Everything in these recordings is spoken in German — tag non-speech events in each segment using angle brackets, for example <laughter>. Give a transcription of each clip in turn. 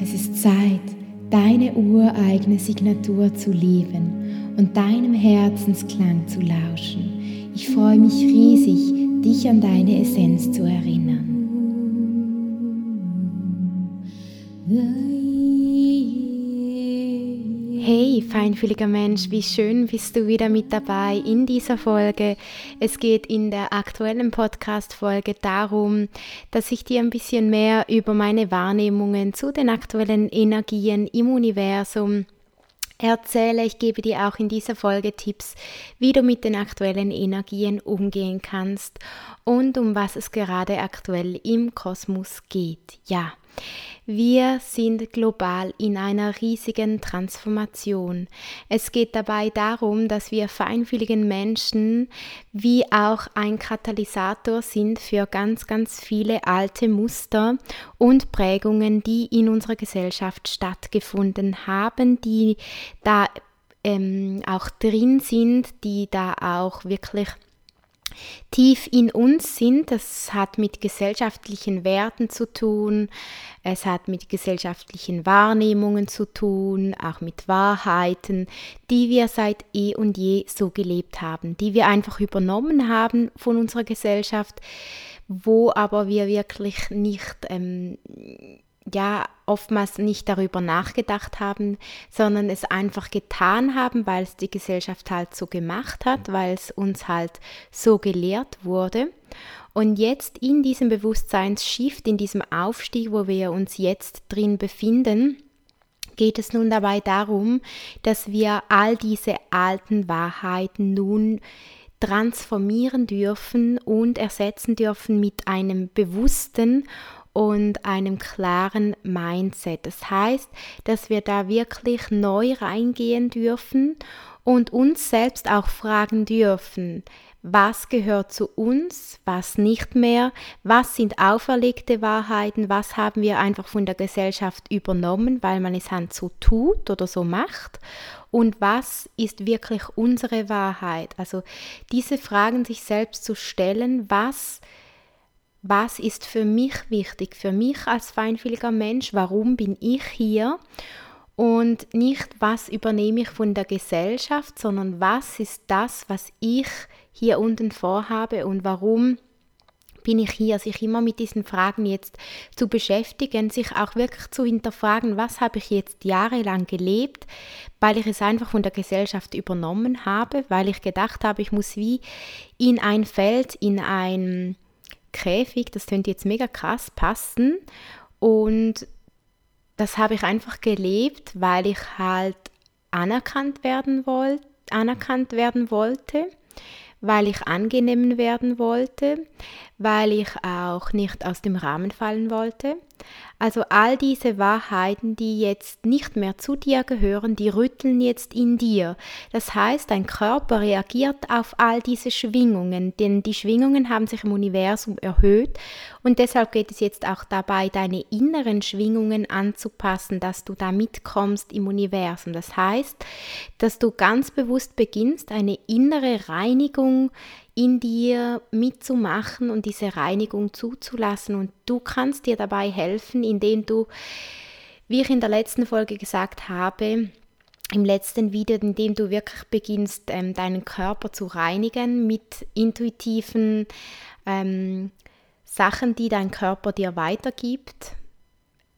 Es ist Zeit, deine ureigene Signatur zu leben und deinem Herzensklang zu lauschen. Ich freue mich riesig, dich an deine Essenz zu erinnern. Hey, feinfühliger Mensch, wie schön bist du wieder mit dabei in dieser Folge. Es geht in der aktuellen Podcast-Folge darum, dass ich dir ein bisschen mehr über meine Wahrnehmungen zu den aktuellen Energien im Universum erzähle. Ich gebe dir auch in dieser Folge Tipps, wie du mit den aktuellen Energien umgehen kannst und um was es gerade aktuell im Kosmos geht. Ja. Wir sind global in einer riesigen Transformation. Es geht dabei darum, dass wir feinfühligen Menschen wie auch ein Katalysator sind für ganz, ganz viele alte Muster und Prägungen, die in unserer Gesellschaft stattgefunden haben, die da ähm, auch drin sind, die da auch wirklich tief in uns sind. Das hat mit gesellschaftlichen Werten zu tun, es hat mit gesellschaftlichen Wahrnehmungen zu tun, auch mit Wahrheiten, die wir seit eh und je so gelebt haben, die wir einfach übernommen haben von unserer Gesellschaft, wo aber wir wirklich nicht ähm, ja oftmals nicht darüber nachgedacht haben, sondern es einfach getan haben, weil es die Gesellschaft halt so gemacht hat, weil es uns halt so gelehrt wurde. Und jetzt in diesem Bewusstseinsshift, in diesem Aufstieg, wo wir uns jetzt drin befinden, geht es nun dabei darum, dass wir all diese alten Wahrheiten nun transformieren dürfen und ersetzen dürfen mit einem bewussten und einem klaren Mindset. Das heißt, dass wir da wirklich neu reingehen dürfen und uns selbst auch fragen dürfen, was gehört zu uns, was nicht mehr, was sind auferlegte Wahrheiten, was haben wir einfach von der Gesellschaft übernommen, weil man es halt so tut oder so macht und was ist wirklich unsere Wahrheit. Also diese Fragen sich selbst zu stellen, was was ist für mich wichtig, für mich als feinfühliger Mensch, warum bin ich hier? Und nicht, was übernehme ich von der Gesellschaft, sondern was ist das, was ich hier unten vorhabe und warum bin ich hier, sich immer mit diesen Fragen jetzt zu beschäftigen, sich auch wirklich zu hinterfragen, was habe ich jetzt jahrelang gelebt, weil ich es einfach von der Gesellschaft übernommen habe, weil ich gedacht habe, ich muss wie in ein Feld, in ein Käfig, das könnte jetzt mega krass passen. Und das habe ich einfach gelebt, weil ich halt anerkannt werden wollte, anerkannt werden wollte, weil ich angenehm werden wollte, weil ich auch nicht aus dem Rahmen fallen wollte. Also all diese Wahrheiten, die jetzt nicht mehr zu dir gehören, die rütteln jetzt in dir. Das heißt, dein Körper reagiert auf all diese Schwingungen, denn die Schwingungen haben sich im Universum erhöht und deshalb geht es jetzt auch dabei, deine inneren Schwingungen anzupassen, dass du da mitkommst im Universum. Das heißt, dass du ganz bewusst beginnst, eine innere Reinigung in dir mitzumachen und diese Reinigung zuzulassen. Und du kannst dir dabei helfen, indem du, wie ich in der letzten Folge gesagt habe, im letzten Video, indem du wirklich beginnst, ähm, deinen Körper zu reinigen mit intuitiven ähm, Sachen, die dein Körper dir weitergibt.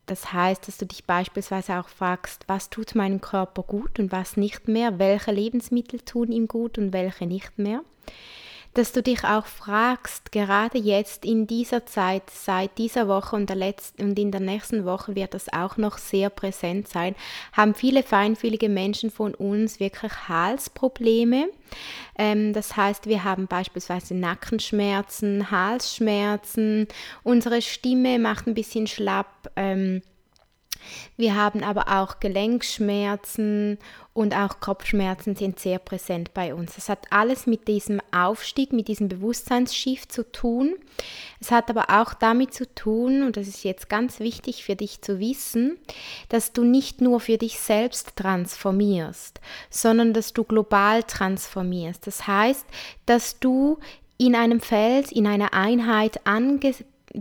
Das heißt, dass du dich beispielsweise auch fragst, was tut meinem Körper gut und was nicht mehr, welche Lebensmittel tun ihm gut und welche nicht mehr dass du dich auch fragst, gerade jetzt in dieser Zeit, seit dieser Woche und, der letzten, und in der nächsten Woche wird das auch noch sehr präsent sein, haben viele feinfühlige Menschen von uns wirklich Halsprobleme. Ähm, das heißt, wir haben beispielsweise Nackenschmerzen, Halsschmerzen, unsere Stimme macht ein bisschen schlapp. Ähm, wir haben aber auch Gelenkschmerzen und auch Kopfschmerzen sind sehr präsent bei uns. Es hat alles mit diesem Aufstieg, mit diesem Bewusstseinsschiff zu tun. Es hat aber auch damit zu tun, und das ist jetzt ganz wichtig für dich zu wissen, dass du nicht nur für dich selbst transformierst, sondern dass du global transformierst. Das heißt, dass du in einem Feld, in einer Einheit ange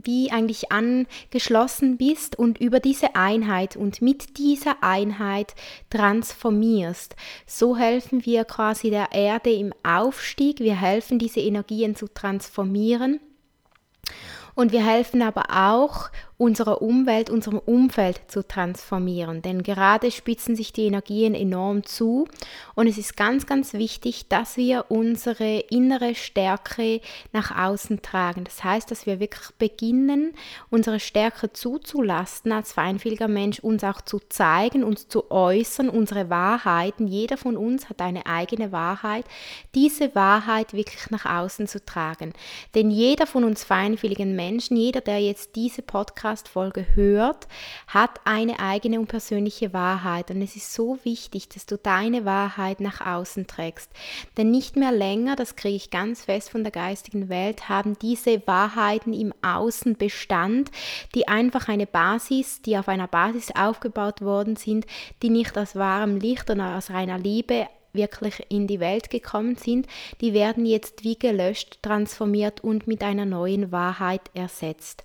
wie eigentlich angeschlossen bist und über diese Einheit und mit dieser Einheit transformierst. So helfen wir quasi der Erde im Aufstieg, wir helfen diese Energien zu transformieren und wir helfen aber auch, unsere Umwelt, unserem Umfeld zu transformieren. Denn gerade spitzen sich die Energien enorm zu und es ist ganz, ganz wichtig, dass wir unsere innere Stärke nach außen tragen. Das heißt, dass wir wirklich beginnen, unsere Stärke zuzulassen als feinfühliger Mensch, uns auch zu zeigen, uns zu äußern, unsere Wahrheiten. Jeder von uns hat eine eigene Wahrheit. Diese Wahrheit wirklich nach außen zu tragen. Denn jeder von uns feinfühligen Menschen, jeder, der jetzt diese Podcast Podcast-Folge hört, hat eine eigene und persönliche Wahrheit. Und es ist so wichtig, dass du deine Wahrheit nach außen trägst. Denn nicht mehr länger, das kriege ich ganz fest von der geistigen Welt, haben diese Wahrheiten im Außen Bestand, die einfach eine Basis, die auf einer Basis aufgebaut worden sind, die nicht aus wahrem Licht und aus reiner Liebe wirklich in die Welt gekommen sind, die werden jetzt wie gelöscht, transformiert und mit einer neuen Wahrheit ersetzt.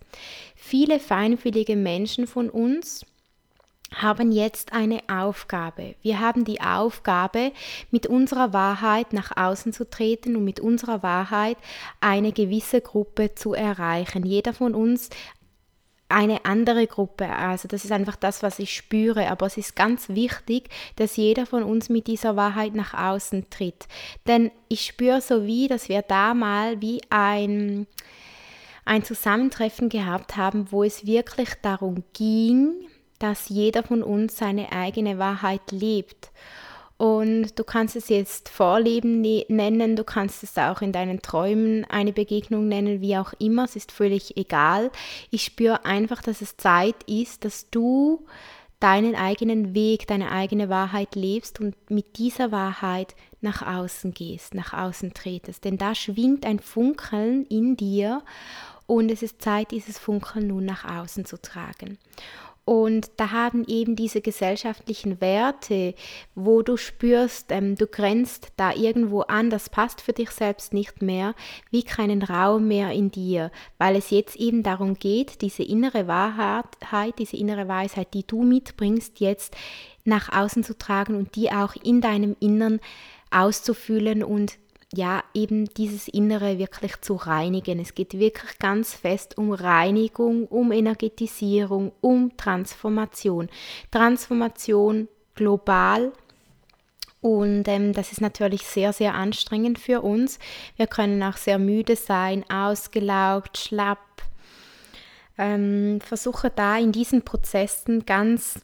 Viele feinfühlige Menschen von uns haben jetzt eine Aufgabe. Wir haben die Aufgabe, mit unserer Wahrheit nach außen zu treten und mit unserer Wahrheit eine gewisse Gruppe zu erreichen. Jeder von uns eine andere Gruppe. Also das ist einfach das, was ich spüre. Aber es ist ganz wichtig, dass jeder von uns mit dieser Wahrheit nach außen tritt. Denn ich spüre so wie, dass wir da mal wie ein, ein Zusammentreffen gehabt haben, wo es wirklich darum ging, dass jeder von uns seine eigene Wahrheit lebt. Und du kannst es jetzt Vorleben ne-, nennen, du kannst es auch in deinen Träumen eine Begegnung nennen, wie auch immer, es ist völlig egal. Ich spüre einfach, dass es Zeit ist, dass du deinen eigenen Weg, deine eigene Wahrheit lebst und mit dieser Wahrheit nach außen gehst, nach außen tretest. Denn da schwingt ein Funkeln in dir und es ist Zeit, dieses Funkeln nun nach außen zu tragen. Und da haben eben diese gesellschaftlichen Werte, wo du spürst, ähm, du grenzt da irgendwo an, das passt für dich selbst nicht mehr, wie keinen Raum mehr in dir, weil es jetzt eben darum geht, diese innere Wahrheit, diese innere Weisheit, die du mitbringst, jetzt nach außen zu tragen und die auch in deinem Innern auszufüllen und ja, eben dieses Innere wirklich zu reinigen. Es geht wirklich ganz fest um Reinigung, um Energetisierung, um Transformation. Transformation global. Und ähm, das ist natürlich sehr, sehr anstrengend für uns. Wir können auch sehr müde sein, ausgelaugt, schlapp. Ähm, versuche da in diesen Prozessen ganz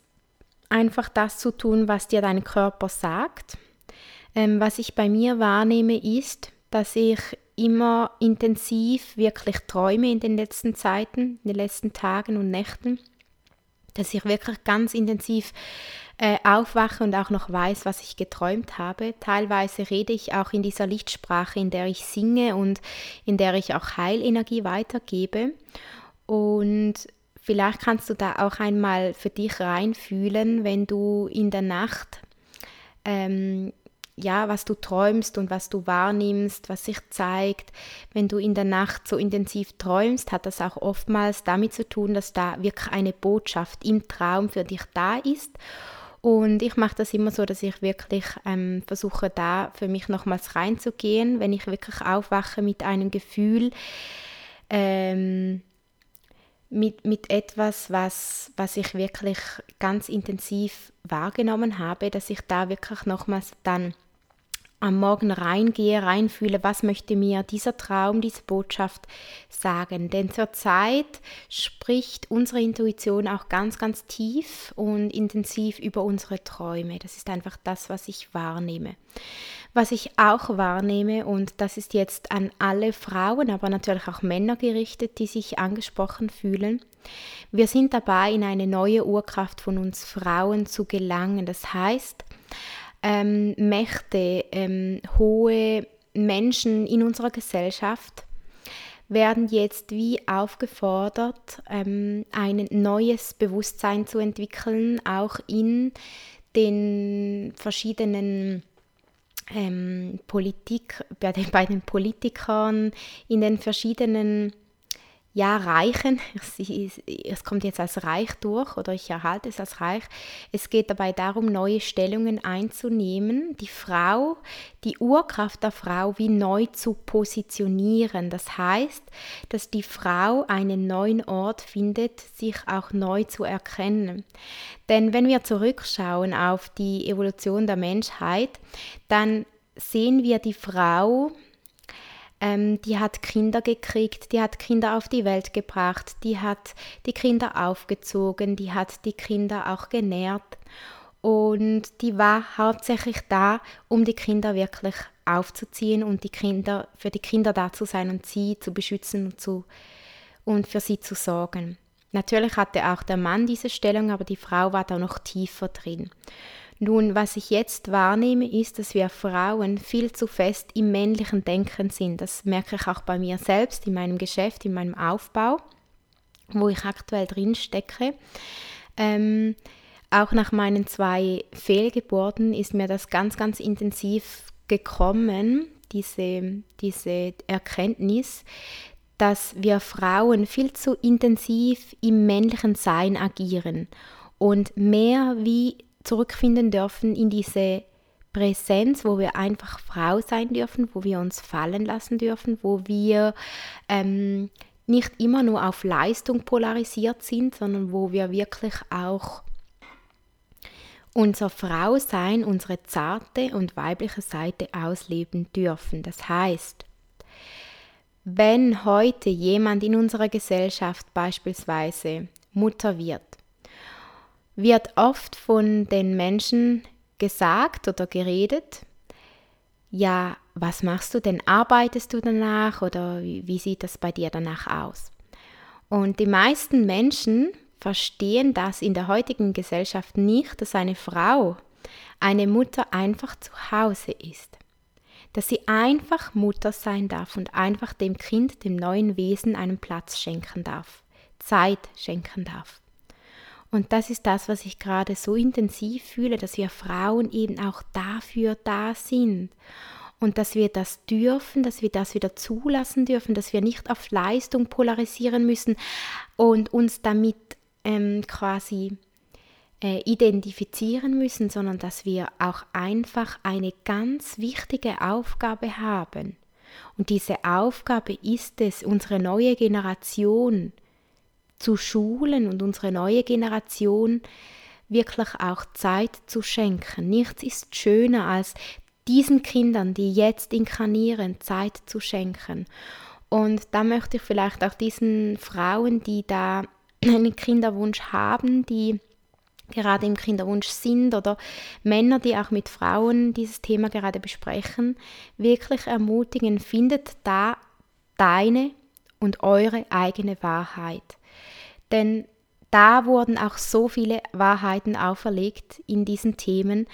einfach das zu tun, was dir dein Körper sagt ähm, was ich bei mir wahrnehme, ist, dass ich immer intensiv wirklich träume in den letzten Zeiten, in den letzten Tagen und Nächten, dass ich wirklich ganz intensiv äh, aufwache und auch noch weiß, was ich geträumt habe. Teilweise rede ich auch in dieser Lichtsprache, in der ich singe und in der ich auch Heilenergie weitergebe. Und vielleicht kannst du da auch einmal für dich reinfühlen, wenn du in der Nacht ähm, ja, was du träumst und was du wahrnimmst, was sich zeigt. Wenn du in der Nacht so intensiv träumst, hat das auch oftmals damit zu tun, dass da wirklich eine Botschaft im Traum für dich da ist. Und ich mache das immer so, dass ich wirklich ähm, versuche, da für mich nochmals reinzugehen, wenn ich wirklich aufwache mit einem Gefühl, ähm, mit, mit etwas, was, was ich wirklich ganz intensiv wahrgenommen habe, dass ich da wirklich nochmals dann am Morgen reingehe, reinfühle, was möchte mir dieser Traum, diese Botschaft sagen. Denn zurzeit spricht unsere Intuition auch ganz, ganz tief und intensiv über unsere Träume. Das ist einfach das, was ich wahrnehme. Was ich auch wahrnehme, und das ist jetzt an alle Frauen, aber natürlich auch Männer gerichtet, die sich angesprochen fühlen, wir sind dabei, in eine neue Urkraft von uns Frauen zu gelangen. Das heißt, ähm, Mächte, ähm, hohe Menschen in unserer Gesellschaft werden jetzt wie aufgefordert, ähm, ein neues Bewusstsein zu entwickeln, auch in den verschiedenen ähm, Politik, bei den, bei den Politikern, in den verschiedenen ja, Reichen, <laughs> es kommt jetzt als reich durch oder ich erhalte es als reich. Es geht dabei darum, neue Stellungen einzunehmen, die Frau, die Urkraft der Frau wie neu zu positionieren. Das heißt, dass die Frau einen neuen Ort findet, sich auch neu zu erkennen. Denn wenn wir zurückschauen auf die Evolution der Menschheit, dann sehen wir die Frau, ähm, die hat Kinder gekriegt, die hat Kinder auf die Welt gebracht, die hat die Kinder aufgezogen, die hat die Kinder auch genährt und die war hauptsächlich da, um die Kinder wirklich aufzuziehen und die Kinder für die Kinder da zu sein und sie zu beschützen und, zu, und für sie zu sorgen. Natürlich hatte auch der Mann diese Stellung, aber die Frau war da noch tiefer drin. Nun, was ich jetzt wahrnehme, ist, dass wir Frauen viel zu fest im männlichen Denken sind. Das merke ich auch bei mir selbst, in meinem Geschäft, in meinem Aufbau, wo ich aktuell drin stecke. Ähm, auch nach meinen zwei Fehlgeburten ist mir das ganz, ganz intensiv gekommen, diese, diese Erkenntnis, dass wir Frauen viel zu intensiv im männlichen Sein agieren und mehr wie zurückfinden dürfen in diese Präsenz, wo wir einfach Frau sein dürfen, wo wir uns fallen lassen dürfen, wo wir ähm, nicht immer nur auf Leistung polarisiert sind, sondern wo wir wirklich auch unser Frausein, unsere zarte und weibliche Seite ausleben dürfen. Das heißt, wenn heute jemand in unserer Gesellschaft beispielsweise Mutter wird, wird oft von den Menschen gesagt oder geredet, ja, was machst du denn? Arbeitest du danach oder wie, sieht das bei dir danach aus? Und die meisten Menschen verstehen das in der heutigen Gesellschaft nicht, dass eine Frau, eine Mutter einfach zu Hause ist. Dass sie einfach Mutter sein darf und einfach dem Kind, dem neuen Wesen einen Platz schenken darf, Zeit schenken darf. Und das ist das, was ich gerade so intensiv fühle, dass wir Frauen eben auch dafür da sind. Und dass wir das dürfen, dass wir das wieder zulassen dürfen, dass wir nicht auf Leistung polarisieren müssen und uns damit ähm, quasi äh, identifizieren müssen, sondern dass wir auch einfach eine ganz wichtige Aufgabe haben. Und diese Aufgabe ist es, unsere neue Generation zu schulen und unsere neue Generation wirklich auch Zeit zu schenken. Nichts ist schöner als diesen Kindern, die jetzt inkarnieren, Zeit zu schenken. Und da möchte ich vielleicht auch diesen Frauen, die da <clears throat> einen Kinderwunsch haben, die gerade im Kinderwunsch sind oder Männer, die auch mit Frauen dieses Thema gerade besprechen, wirklich ermutigen, findet da deine und eure eigene Wahrheit. Denn da wurden auch so viele Wahrheiten auferlegt in diesen Themen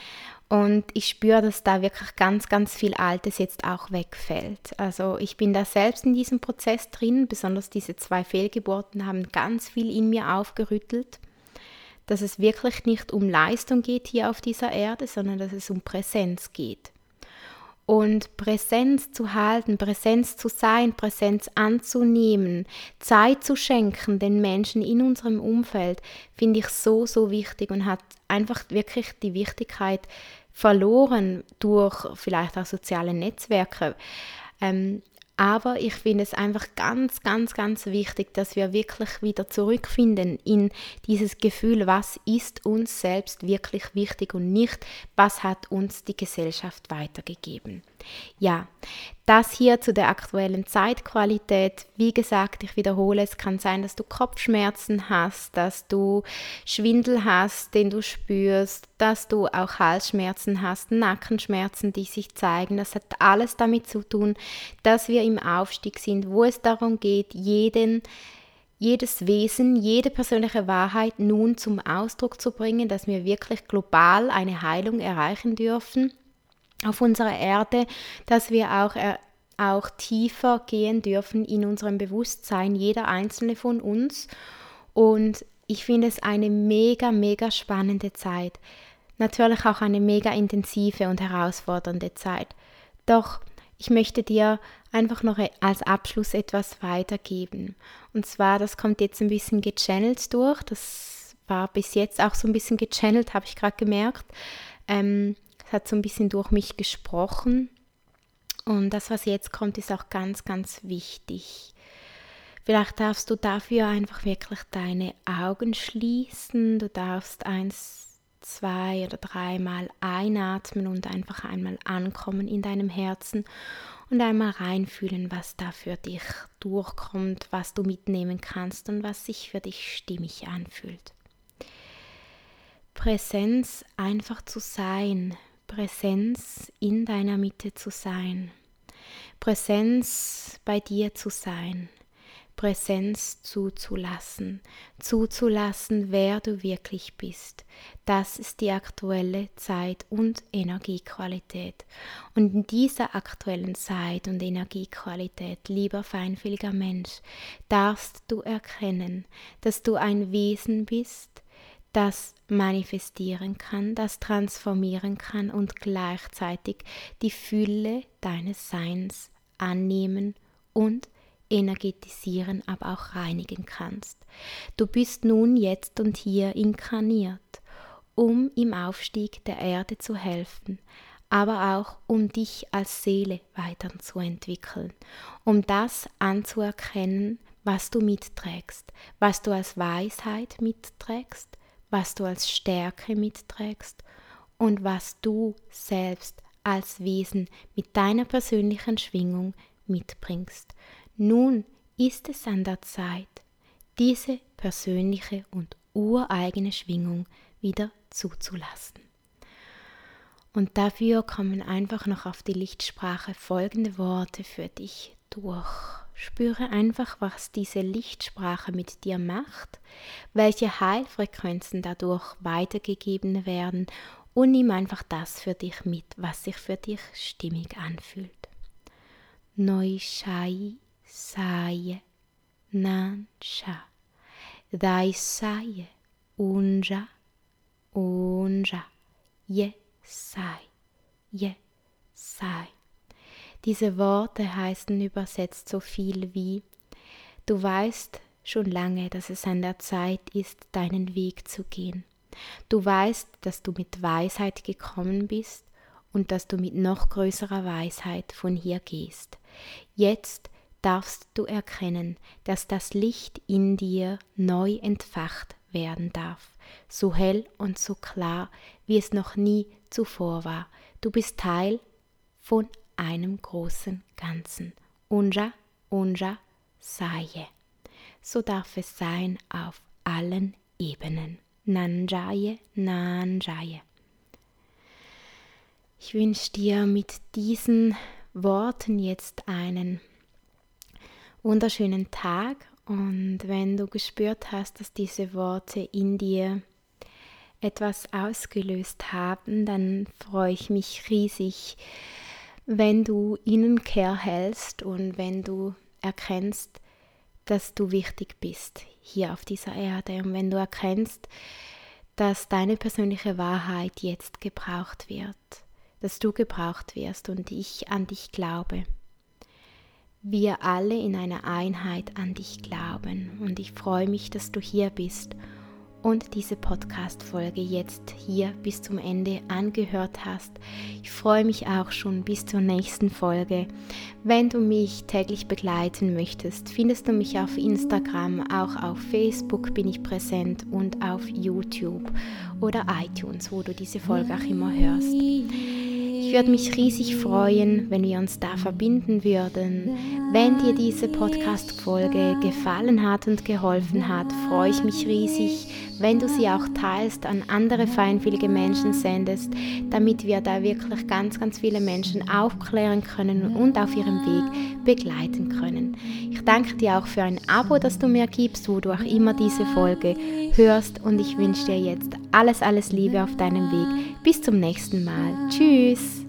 und ich spüre, dass da wirklich ganz, ganz viel Altes jetzt auch wegfällt. Also ich bin da selbst in diesem Prozess drin, besonders diese zwei Fehlgeburten haben ganz viel in mir aufgerüttelt, dass es wirklich nicht um Leistung geht hier auf dieser Erde, sondern dass es um Präsenz geht. Und Präsenz zu halten, Präsenz zu sein, Präsenz anzunehmen, Zeit zu schenken den Menschen in unserem Umfeld, finde ich so, so wichtig und hat einfach wirklich die Wichtigkeit verloren durch vielleicht auch soziale Netzwerke. Ähm, aber ich finde es einfach ganz, ganz, ganz wichtig, dass wir wirklich wieder zurückfinden in dieses Gefühl, was ist uns selbst wirklich wichtig und nicht, was hat uns die Gesellschaft weitergegeben. Ja, das hier zu der aktuellen Zeitqualität. Wie gesagt, ich wiederhole, es kann sein, dass du Kopfschmerzen hast, dass du Schwindel hast, den du spürst, dass du auch Halsschmerzen hast, Nackenschmerzen, die sich zeigen. Das hat alles damit zu tun, dass wir im Aufstieg sind, wo es darum geht, jeden jedes Wesen, jede persönliche Wahrheit nun zum Ausdruck zu bringen, dass wir wirklich global eine Heilung erreichen dürfen auf unserer Erde, dass wir auch, äh, auch tiefer gehen dürfen in unserem Bewusstsein, jeder einzelne von uns. Und ich finde es eine mega, mega spannende Zeit. Natürlich auch eine mega intensive und herausfordernde Zeit. Doch ich möchte dir einfach noch e-, als Abschluss etwas weitergeben. Und zwar, das kommt jetzt ein bisschen gechannelt durch. Das war bis jetzt auch so ein bisschen gechannelt, habe ich gerade gemerkt. Ähm, hat so ein bisschen durch mich gesprochen. Und das, was jetzt kommt, ist auch ganz, ganz wichtig. Vielleicht darfst du dafür einfach wirklich deine Augen schließen. Du darfst eins, zwei oder dreimal einatmen und einfach einmal ankommen in deinem Herzen und einmal reinfühlen, was da für dich durchkommt, was du mitnehmen kannst und was sich für dich stimmig anfühlt. Präsenz einfach zu sein, Präsenz in deiner Mitte zu sein, Präsenz bei dir zu sein, Präsenz zuzulassen, zuzulassen, wer du wirklich bist. Das ist die aktuelle Zeit- und Energiequalität. Und in dieser aktuellen Zeit- und Energiequalität, lieber feinfühliger Mensch, darfst du erkennen, dass du ein Wesen bist, das manifestieren kann, das transformieren kann und gleichzeitig die Fülle deines Seins annehmen und energetisieren, aber auch reinigen kannst. Du bist nun jetzt und hier inkarniert, um im Aufstieg der Erde zu helfen, aber auch um dich als Seele weiterzuentwickeln, um das anzuerkennen, was du mitträgst, was du als Weisheit mitträgst, was du als Stärke mitträgst und was du selbst als Wesen mit deiner persönlichen Schwingung mitbringst. Nun ist es an der Zeit, diese persönliche und ureigene Schwingung wieder zuzulassen. Und dafür kommen einfach noch auf die Lichtsprache folgende Worte für dich durch. Spüre einfach, was diese Lichtsprache mit dir macht, welche Heilfrequenzen dadurch weitergegeben werden und nimm einfach das für dich mit, was sich für dich stimmig anfühlt. Neuschai saie, nansha, dai saie, unja, unja, je sai, je sai. Diese Worte heißen übersetzt so viel wie Du weißt schon lange, dass es an der Zeit ist, deinen Weg zu gehen. Du weißt, dass du mit Weisheit gekommen bist und dass du mit noch größerer Weisheit von hier gehst. Jetzt darfst du erkennen, dass das Licht in dir neu entfacht werden darf, so hell und so klar, wie es noch nie zuvor war. Du bist Teil von einem großen Ganzen. Unja, unja, Saye. So darf es sein auf allen Ebenen. Nanjaye, Nanjaye. Ich wünsche dir mit diesen Worten jetzt einen wunderschönen Tag und wenn du gespürt hast, dass diese Worte in dir etwas ausgelöst haben, dann freue ich mich riesig, wenn du ihnen Care hältst und wenn du erkennst, dass du wichtig bist hier auf dieser Erde und wenn du erkennst, dass deine persönliche Wahrheit jetzt gebraucht wird, dass du gebraucht wirst und ich an dich glaube wir alle in einer Einheit an dich glauben. Und ich freue mich, dass du hier bist und diese Podcast-Folge jetzt hier bis zum Ende angehört hast. Ich freue mich auch schon bis zur nächsten Folge. Wenn du mich täglich begleiten möchtest, findest du mich auf Instagram, auch auf Facebook bin ich präsent und auf YouTube oder iTunes, wo du diese Folge auch immer hörst. Würde mich riesig freuen, wenn wir uns da verbinden würden. Wenn dir diese Podcast-Folge gefallen hat und geholfen hat, freue ich mich riesig, wenn du sie auch teilst, an andere feinfühlige Menschen sendest, damit wir da wirklich ganz, ganz viele Menschen aufklären können und auf ihrem Weg begleiten können. Ich danke dir auch für ein Abo, das du mir gibst, wo du auch immer diese Folge hörst und ich wünsche dir jetzt alles, alles Liebe auf deinem Weg. Bis zum nächsten Mal. Tschüss.